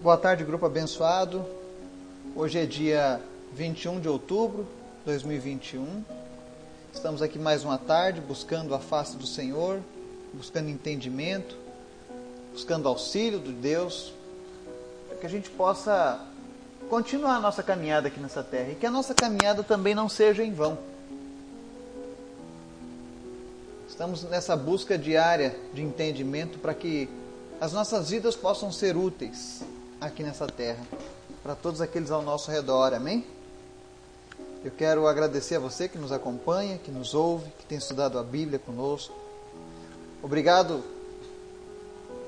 Boa tarde, grupo abençoado. Hoje é dia 21 de outubro de 2021. Estamos aqui mais uma tarde buscando a face do Senhor, buscando entendimento, buscando auxílio de Deus, para que a gente possa continuar a nossa caminhada aqui nessa terra e que a nossa caminhada também não seja em vão. Estamos nessa busca diária de entendimento para que as nossas vidas possam ser úteis aqui nessa terra, para todos aqueles ao nosso redor, amém? Eu quero agradecer a você que nos acompanha, que nos ouve, que tem estudado a Bíblia conosco. Obrigado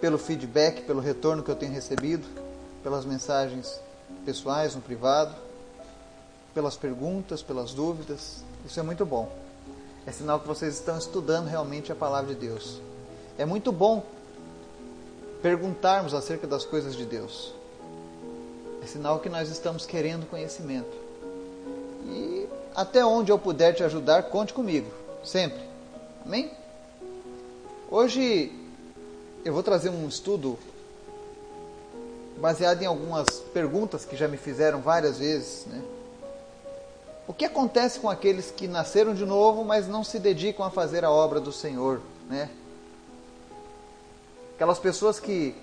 pelo feedback, pelo retorno que eu tenho recebido, pelas mensagens pessoais no privado, pelas perguntas, pelas dúvidas. Isso é muito bom. É sinal que vocês estão estudando realmente a palavra de Deus. É muito bom perguntarmos acerca das coisas de Deus. É sinal que nós estamos querendo conhecimento. E até onde eu puder te ajudar, conte comigo, sempre. Amém? Hoje eu vou trazer um estudo baseado em algumas perguntas que já me fizeram várias vezes, né? O que acontece com aqueles que nasceram de novo, mas não se dedicam a fazer a obra do Senhor, né? Aquelas pessoas que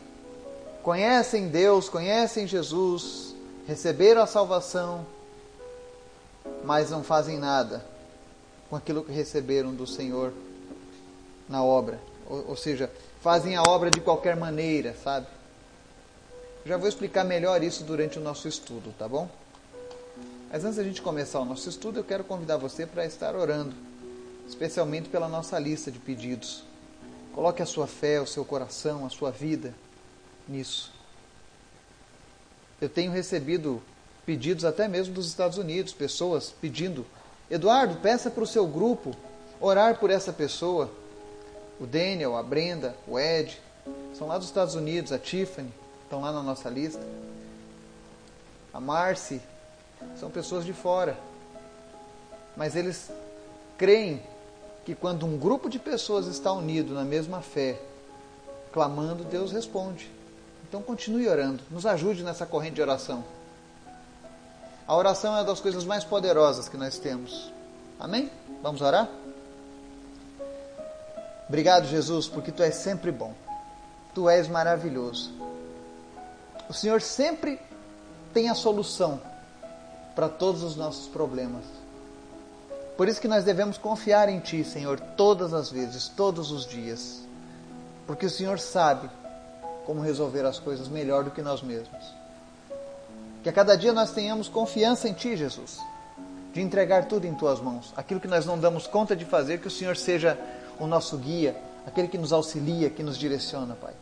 conhecem Deus, conhecem Jesus, receberam a salvação, mas não fazem nada com aquilo que receberam do Senhor na obra. Ou, ou seja, fazem a obra de qualquer maneira, sabe? Já vou explicar melhor isso durante o nosso estudo, tá bom? Mas antes da gente começar o nosso estudo, eu quero convidar você para estar orando, especialmente pela nossa lista de pedidos. Coloque a sua fé, o seu coração, a sua vida nisso. Eu tenho recebido pedidos até mesmo dos Estados Unidos, pessoas pedindo: Eduardo, peça para o seu grupo orar por essa pessoa. O Daniel, a Brenda, o Ed, são lá dos Estados Unidos, a Tiffany, estão lá na nossa lista. A Marcy, são pessoas de fora. Mas eles creem que quando um grupo de pessoas está unido na mesma fé, clamando, Deus responde. Então continue orando, nos ajude nessa corrente de oração. A oração é uma das coisas mais poderosas que nós temos. Amém? Vamos orar? Obrigado, Jesus, porque tu és sempre bom. Tu és maravilhoso. O Senhor sempre tem a solução para todos os nossos problemas. Por isso que nós devemos confiar em Ti, Senhor, todas as vezes, todos os dias. Porque o Senhor sabe como resolver as coisas melhor do que nós mesmos. Que a cada dia nós tenhamos confiança em Ti, Jesus, de entregar tudo em Tuas mãos. Aquilo que nós não damos conta de fazer, que o Senhor seja o nosso guia, aquele que nos auxilia, que nos direciona, Pai.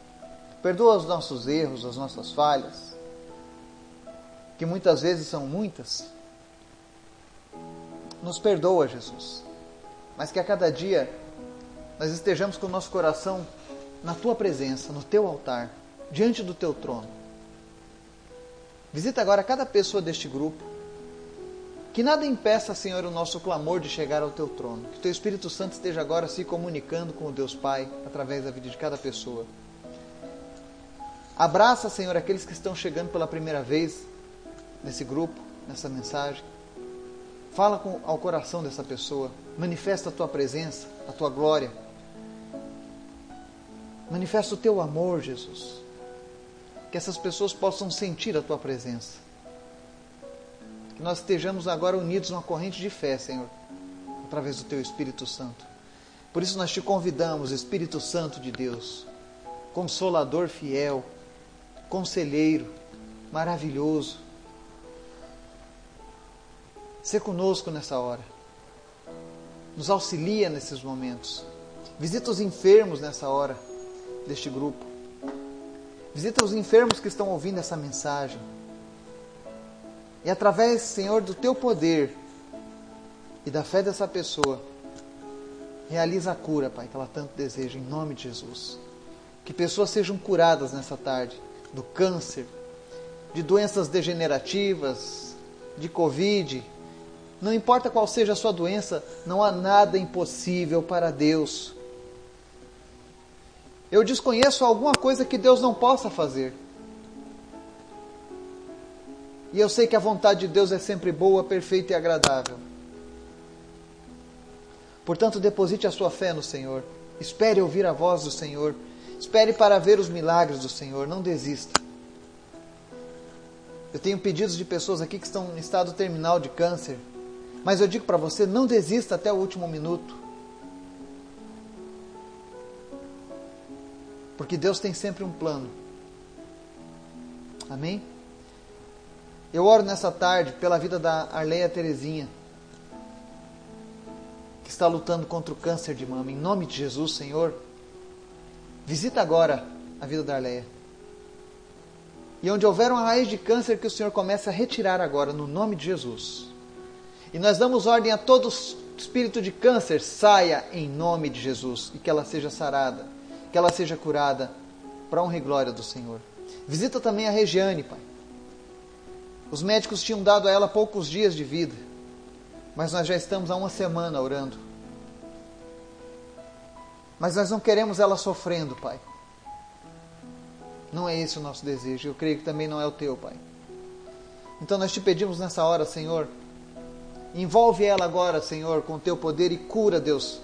Perdoa os nossos erros, as nossas falhas, que muitas vezes são muitas, nos perdoa, Jesus. Mas que a cada dia nós estejamos com o nosso coração na tua presença, no teu altar, diante do teu trono. Visita agora cada pessoa deste grupo. Que nada impeça, Senhor, o nosso clamor de chegar ao teu trono. Que teu Espírito Santo esteja agora se comunicando com o Deus Pai através da vida de cada pessoa. Abraça, Senhor, aqueles que estão chegando pela primeira vez nesse grupo, nessa mensagem. Fala com, ao coração dessa pessoa. Manifesta a tua presença, a tua glória. Manifesta o teu amor, Jesus. Que essas pessoas possam sentir a tua presença. Que nós estejamos agora unidos numa corrente de fé, Senhor, através do teu Espírito Santo. Por isso nós te convidamos, Espírito Santo de Deus, consolador fiel, conselheiro maravilhoso, Ser conosco nessa hora. Nos auxilia nesses momentos. Visita os enfermos nessa hora deste grupo. Visita os enfermos que estão ouvindo essa mensagem. E através, Senhor, do teu poder e da fé dessa pessoa, realiza a cura, Pai, que ela tanto deseja, em nome de Jesus. Que pessoas sejam curadas nessa tarde do câncer, de doenças degenerativas, de Covid, não importa qual seja a sua doença, não há nada impossível para Deus. Eu desconheço alguma coisa que Deus não possa fazer. E eu sei que a vontade de Deus é sempre boa, perfeita e agradável. Portanto, deposite a sua fé no Senhor. Espere ouvir a voz do Senhor. Espere para ver os milagres do Senhor. Não desista. Eu tenho pedidos de pessoas aqui que estão em estado terminal de câncer. Mas eu digo para você: não desista até o último minuto. Porque Deus tem sempre um plano. Amém? Eu oro nessa tarde pela vida da Arleia Terezinha, que está lutando contra o câncer de mama. Em nome de Jesus, Senhor, visita agora a vida da Arleia. E onde houver uma raiz de câncer, que o Senhor comece a retirar agora, no nome de Jesus. E nós damos ordem a todo espírito de câncer, saia em nome de Jesus e que ela seja sarada, que ela seja curada, para honra e glória do Senhor. Visita também a Regiane, Pai. Os médicos tinham dado a ela poucos dias de vida, mas nós já estamos há uma semana orando. Mas nós não queremos ela sofrendo, Pai. Não é esse o nosso desejo. Eu creio que também não é o teu, Pai. Então nós te pedimos nessa hora, Senhor, envolve ela agora, Senhor, com o teu poder e cura, Deus,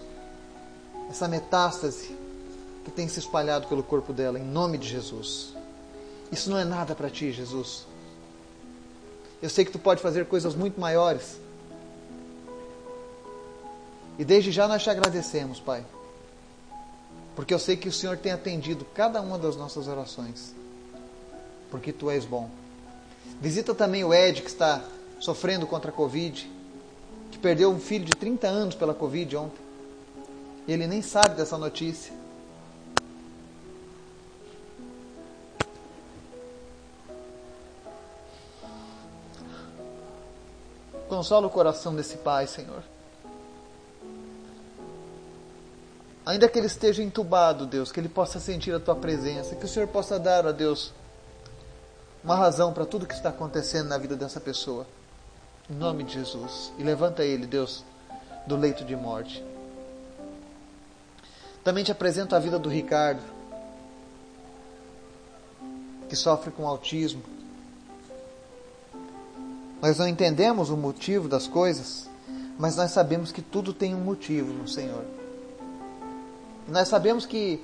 essa metástase que tem se espalhado pelo corpo dela, em nome de Jesus. Isso não é nada para ti, Jesus. Eu sei que tu pode fazer coisas muito maiores. E desde já nós te agradecemos, Pai. Porque eu sei que o Senhor tem atendido cada uma das nossas orações. Porque tu és bom. Visita também o Ed, que está sofrendo contra a Covid, que perdeu um filho de 30 anos pela Covid ontem. Ele nem sabe dessa notícia. Consola o coração desse pai, Senhor. Ainda que ele esteja entubado, Deus, que ele possa sentir a tua presença, que o Senhor possa dar a Deus uma razão para tudo que está acontecendo na vida dessa pessoa. Em nome de Jesus. E levanta ele, Deus, do leito de morte. Também te apresento a vida do Ricardo, que sofre com autismo. Nós não entendemos o motivo das coisas, mas nós sabemos que tudo tem um motivo no Senhor. Nós sabemos que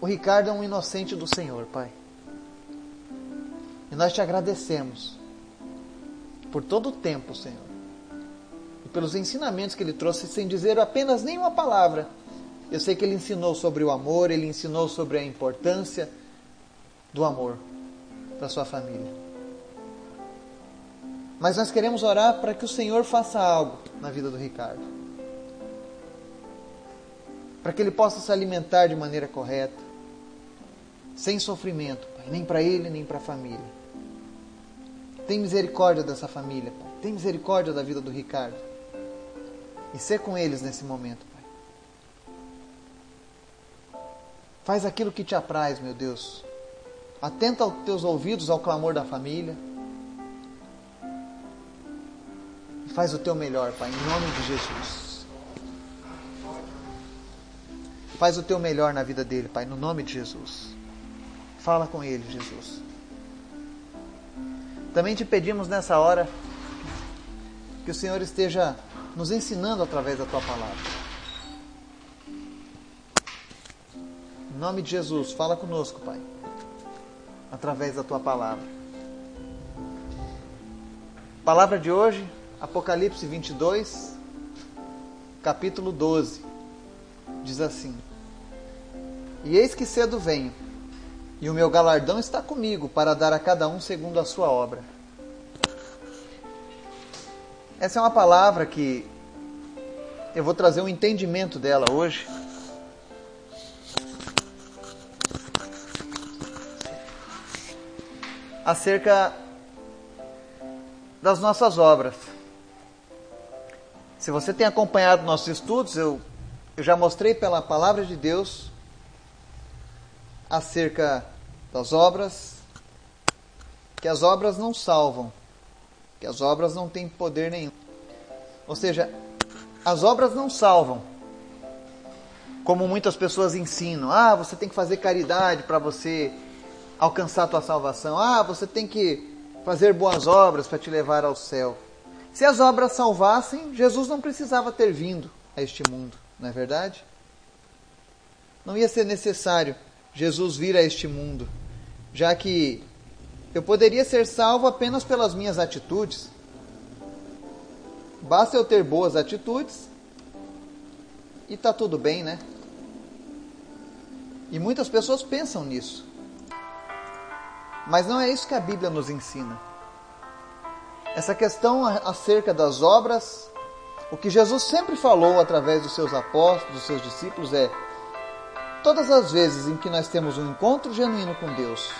o Ricardo é um inocente do Senhor, Pai. E nós te agradecemos por todo o tempo, Senhor. E pelos ensinamentos que ele trouxe, sem dizer apenas nenhuma palavra. Eu sei que ele ensinou sobre o amor, ele ensinou sobre a importância do amor para sua família. Mas nós queremos orar para que o Senhor faça algo na vida do Ricardo. Para que ele possa se alimentar de maneira correta, sem sofrimento, Pai, nem para ele, nem para a família. Tem misericórdia dessa família, Pai. Tem misericórdia da vida do Ricardo. E ser com eles nesse momento, Pai. Faz aquilo que te apraz, meu Deus. Atenta aos teus ouvidos ao clamor da família Faz o teu melhor, Pai, em nome de Jesus. Faz o teu melhor na vida dele, Pai, no nome de Jesus. Fala com ele, Jesus. Também te pedimos nessa hora que o Senhor esteja nos ensinando através da tua palavra. Em nome de Jesus, fala conosco, Pai, através da tua palavra. Palavra de hoje, Apocalipse 22, capítulo 12, diz assim: E eis que cedo venho, e o meu galardão está comigo para dar a cada um segundo a sua obra. Essa é uma palavra que eu vou trazer um entendimento dela hoje. Acerca das nossas obras. Se você tem acompanhado nossos estudos, eu, eu já mostrei pela palavra de Deus acerca das obras, que as obras não salvam, que as obras não têm poder nenhum. Ou seja, as obras não salvam. Como muitas pessoas ensinam, ah, você tem que fazer caridade para você alcançar a tua salvação. Ah, você tem que fazer boas obras para te levar ao céu. Se as obras salvassem, Jesus não precisava ter vindo a este mundo, não é verdade? Não ia ser necessário Jesus vir a este mundo, já que eu poderia ser salvo apenas pelas minhas atitudes. Basta eu ter boas atitudes e está tudo bem, né? E muitas pessoas pensam nisso. Mas não é isso que a Bíblia nos ensina. Essa questão acerca das obras, o que Jesus sempre falou através dos seus apóstolos, dos seus discípulos é: todas as vezes em que nós temos um encontro genuíno com Deus,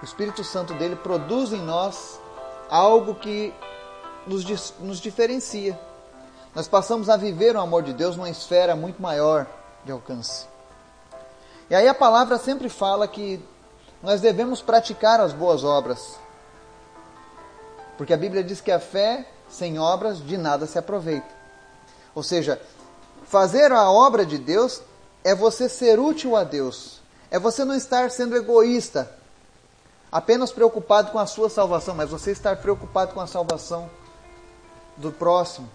o Espírito Santo dele produz em nós algo que nos, nos diferencia. Nós passamos a viver o amor de Deus numa esfera muito maior de alcance. E aí a palavra sempre fala que nós devemos praticar as boas obras. Porque a Bíblia diz que a fé sem obras de nada se aproveita. Ou seja, fazer a obra de Deus é você ser útil a Deus. É você não estar sendo egoísta, apenas preocupado com a sua salvação, mas você estar preocupado com a salvação do próximo,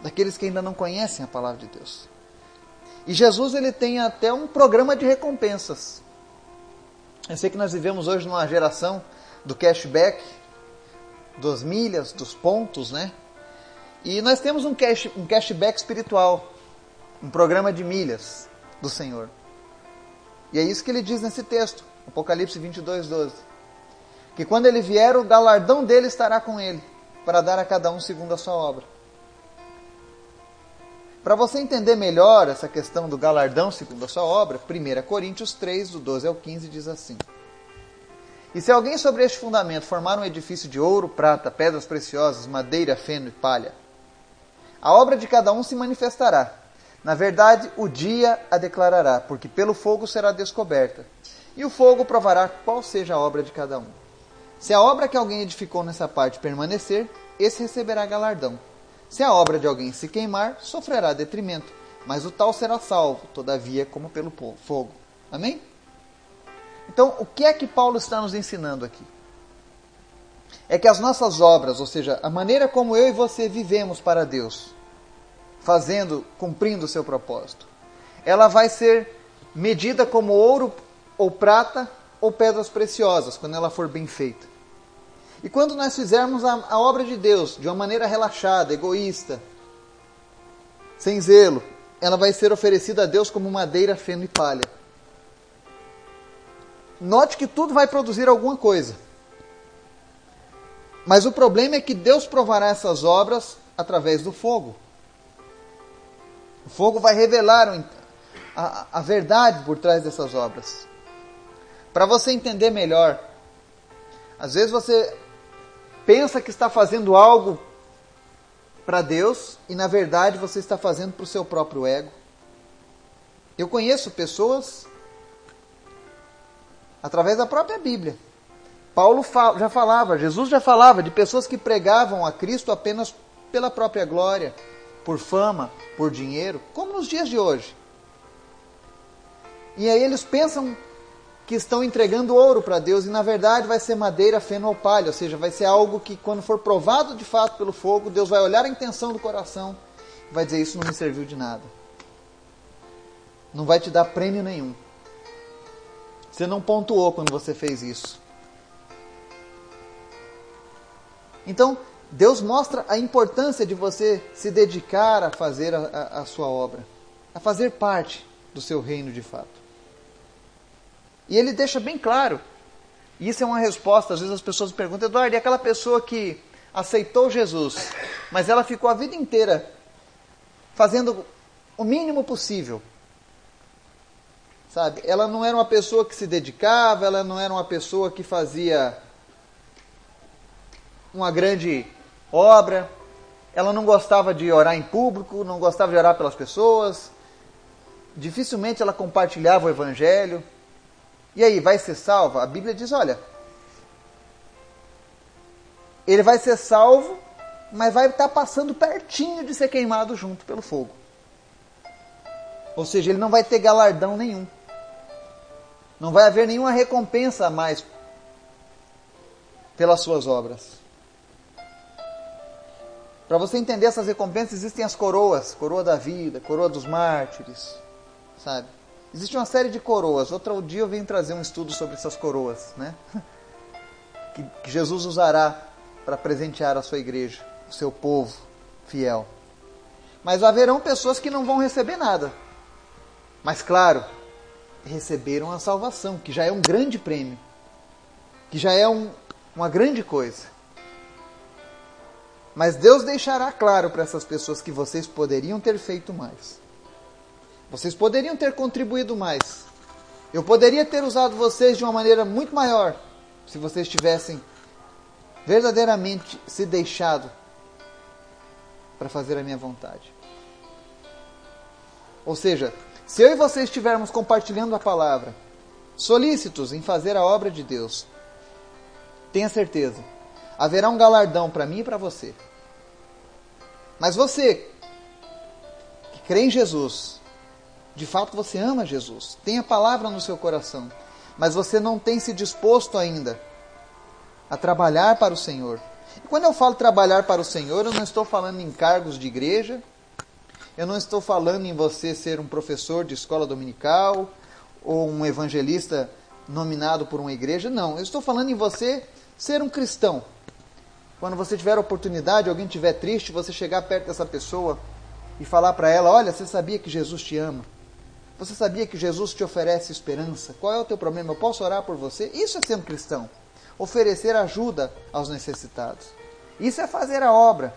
daqueles que ainda não conhecem a palavra de Deus. E Jesus ele tem até um programa de recompensas. Eu sei que nós vivemos hoje numa geração do cashback, dos milhas, dos pontos, né? E nós temos um, cash, um cashback espiritual, um programa de milhas do Senhor. E é isso que ele diz nesse texto, Apocalipse 22, 12. Que quando ele vier, o galardão dele estará com ele, para dar a cada um segundo a sua obra. Para você entender melhor essa questão do galardão segundo a sua obra, 1 Coríntios 3, do 12 ao 15, diz assim: E se alguém sobre este fundamento formar um edifício de ouro, prata, pedras preciosas, madeira, feno e palha, a obra de cada um se manifestará. Na verdade, o dia a declarará, porque pelo fogo será descoberta, e o fogo provará qual seja a obra de cada um. Se a obra que alguém edificou nessa parte permanecer, esse receberá galardão. Se a obra de alguém se queimar, sofrerá detrimento, mas o tal será salvo, todavia, como pelo fogo. Amém? Então, o que é que Paulo está nos ensinando aqui? É que as nossas obras, ou seja, a maneira como eu e você vivemos para Deus, fazendo, cumprindo o seu propósito, ela vai ser medida como ouro ou prata ou pedras preciosas, quando ela for bem feita. E quando nós fizermos a, a obra de Deus de uma maneira relaxada, egoísta, sem zelo, ela vai ser oferecida a Deus como madeira, feno e palha. Note que tudo vai produzir alguma coisa. Mas o problema é que Deus provará essas obras através do fogo. O fogo vai revelar a, verdade por trás dessas obras. Para você entender melhor, às vezes você pensa que está fazendo algo para Deus e na verdade você está fazendo para o seu próprio ego. Eu conheço pessoas através da própria Bíblia. Paulo já falava, Jesus já falava de pessoas que pregavam a Cristo apenas pela própria glória, por fama, por dinheiro, como nos dias de hoje. E aí eles pensam que estão entregando ouro para Deus e na verdade vai ser madeira, feno ou palha, ou seja, vai ser algo que quando for provado de fato pelo fogo, Deus vai olhar a intenção do coração e vai dizer isso não me serviu de nada. Não vai te dar prêmio nenhum. Você não pontuou quando você fez isso. Então, Deus mostra a importância de você se dedicar a fazer a, a, a sua obra, a fazer parte do seu reino de fato. E ele deixa bem claro. E isso é uma resposta. Às vezes as pessoas perguntam, Eduardo, e aquela pessoa que aceitou Jesus, mas ela ficou a vida inteira fazendo o mínimo possível. Sabe? Ela não era uma pessoa que se dedicava, ela não era uma pessoa que fazia uma grande obra, ela não gostava de orar em público, não gostava de orar pelas pessoas, dificilmente ela compartilhava o evangelho. E aí, vai ser salvo? A Bíblia diz: olha, ele vai ser salvo, mas vai estar passando pertinho de ser queimado junto pelo fogo. Ou seja, ele não vai ter galardão nenhum. Não vai haver nenhuma recompensa a mais pelas suas obras. Para você entender essas recompensas, existem as coroas, coroa da vida, coroa dos mártires, sabe? Existe uma série de coroas. Outro dia eu venho trazer um estudo sobre essas coroas, né? Que, que Jesus usará para presentear a sua igreja, o seu povo fiel. Mas haverão pessoas que não vão receber nada. Mas claro, receberam a salvação, que já é um grande prêmio, que já é um, uma grande coisa. Mas Deus deixará claro para essas pessoas que vocês poderiam ter feito mais. Vocês poderiam ter contribuído mais. Eu poderia ter usado vocês de uma maneira muito maior se vocês tivessem verdadeiramente se deixado para fazer a minha vontade. Ou seja, se eu e você estivermos compartilhando a palavra, solícitos em fazer a obra de Deus, tenha certeza, haverá um galardão para mim e para você. Mas você que crê em Jesus, de fato você ama Jesus, tem a palavra no seu coração, mas você não tem se disposto ainda a trabalhar para o Senhor. E quando eu falo trabalhar para o Senhor, eu não estou falando em cargos de igreja, eu não estou falando em você ser um professor de escola dominical ou um evangelista nominado por uma igreja, não. Eu estou falando em você ser um cristão. Quando você tiver oportunidade, alguém estiver triste, você chegar perto dessa pessoa e falar para ela: Olha, você sabia que Jesus te ama? Você sabia que Jesus te oferece esperança? Qual é o teu problema? Eu posso orar por você? Isso é ser um cristão oferecer ajuda aos necessitados. Isso é fazer a obra,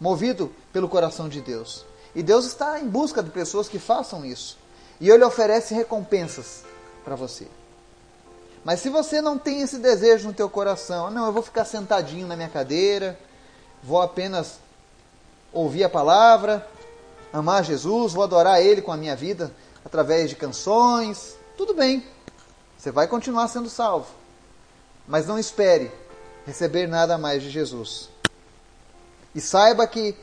movido pelo coração de Deus. E Deus está em busca de pessoas que façam isso. E Ele oferece recompensas para você. Mas se você não tem esse desejo no teu coração, não, eu vou ficar sentadinho na minha cadeira, vou apenas ouvir a palavra, amar Jesus, vou adorar Ele com a minha vida através de canções, tudo bem. Você vai continuar sendo salvo. Mas não espere receber nada mais de Jesus. E saiba que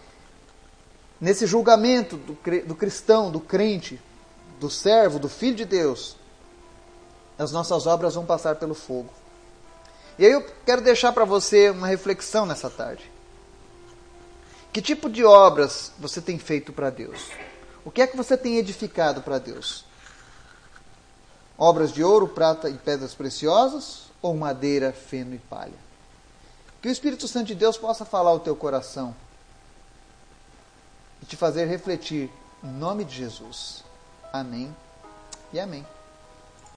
nesse julgamento do, do cristão, do crente, do servo, do filho de Deus, as nossas obras vão passar pelo fogo. E aí eu quero deixar para você uma reflexão nessa tarde. Que tipo de obras você tem feito para Deus? O que é que você tem edificado para Deus? Obras de ouro, prata e pedras preciosas? ou madeira, feno e palha. Que o Espírito Santo de Deus possa falar ao teu coração e te fazer refletir em nome de Jesus. Amém e amém.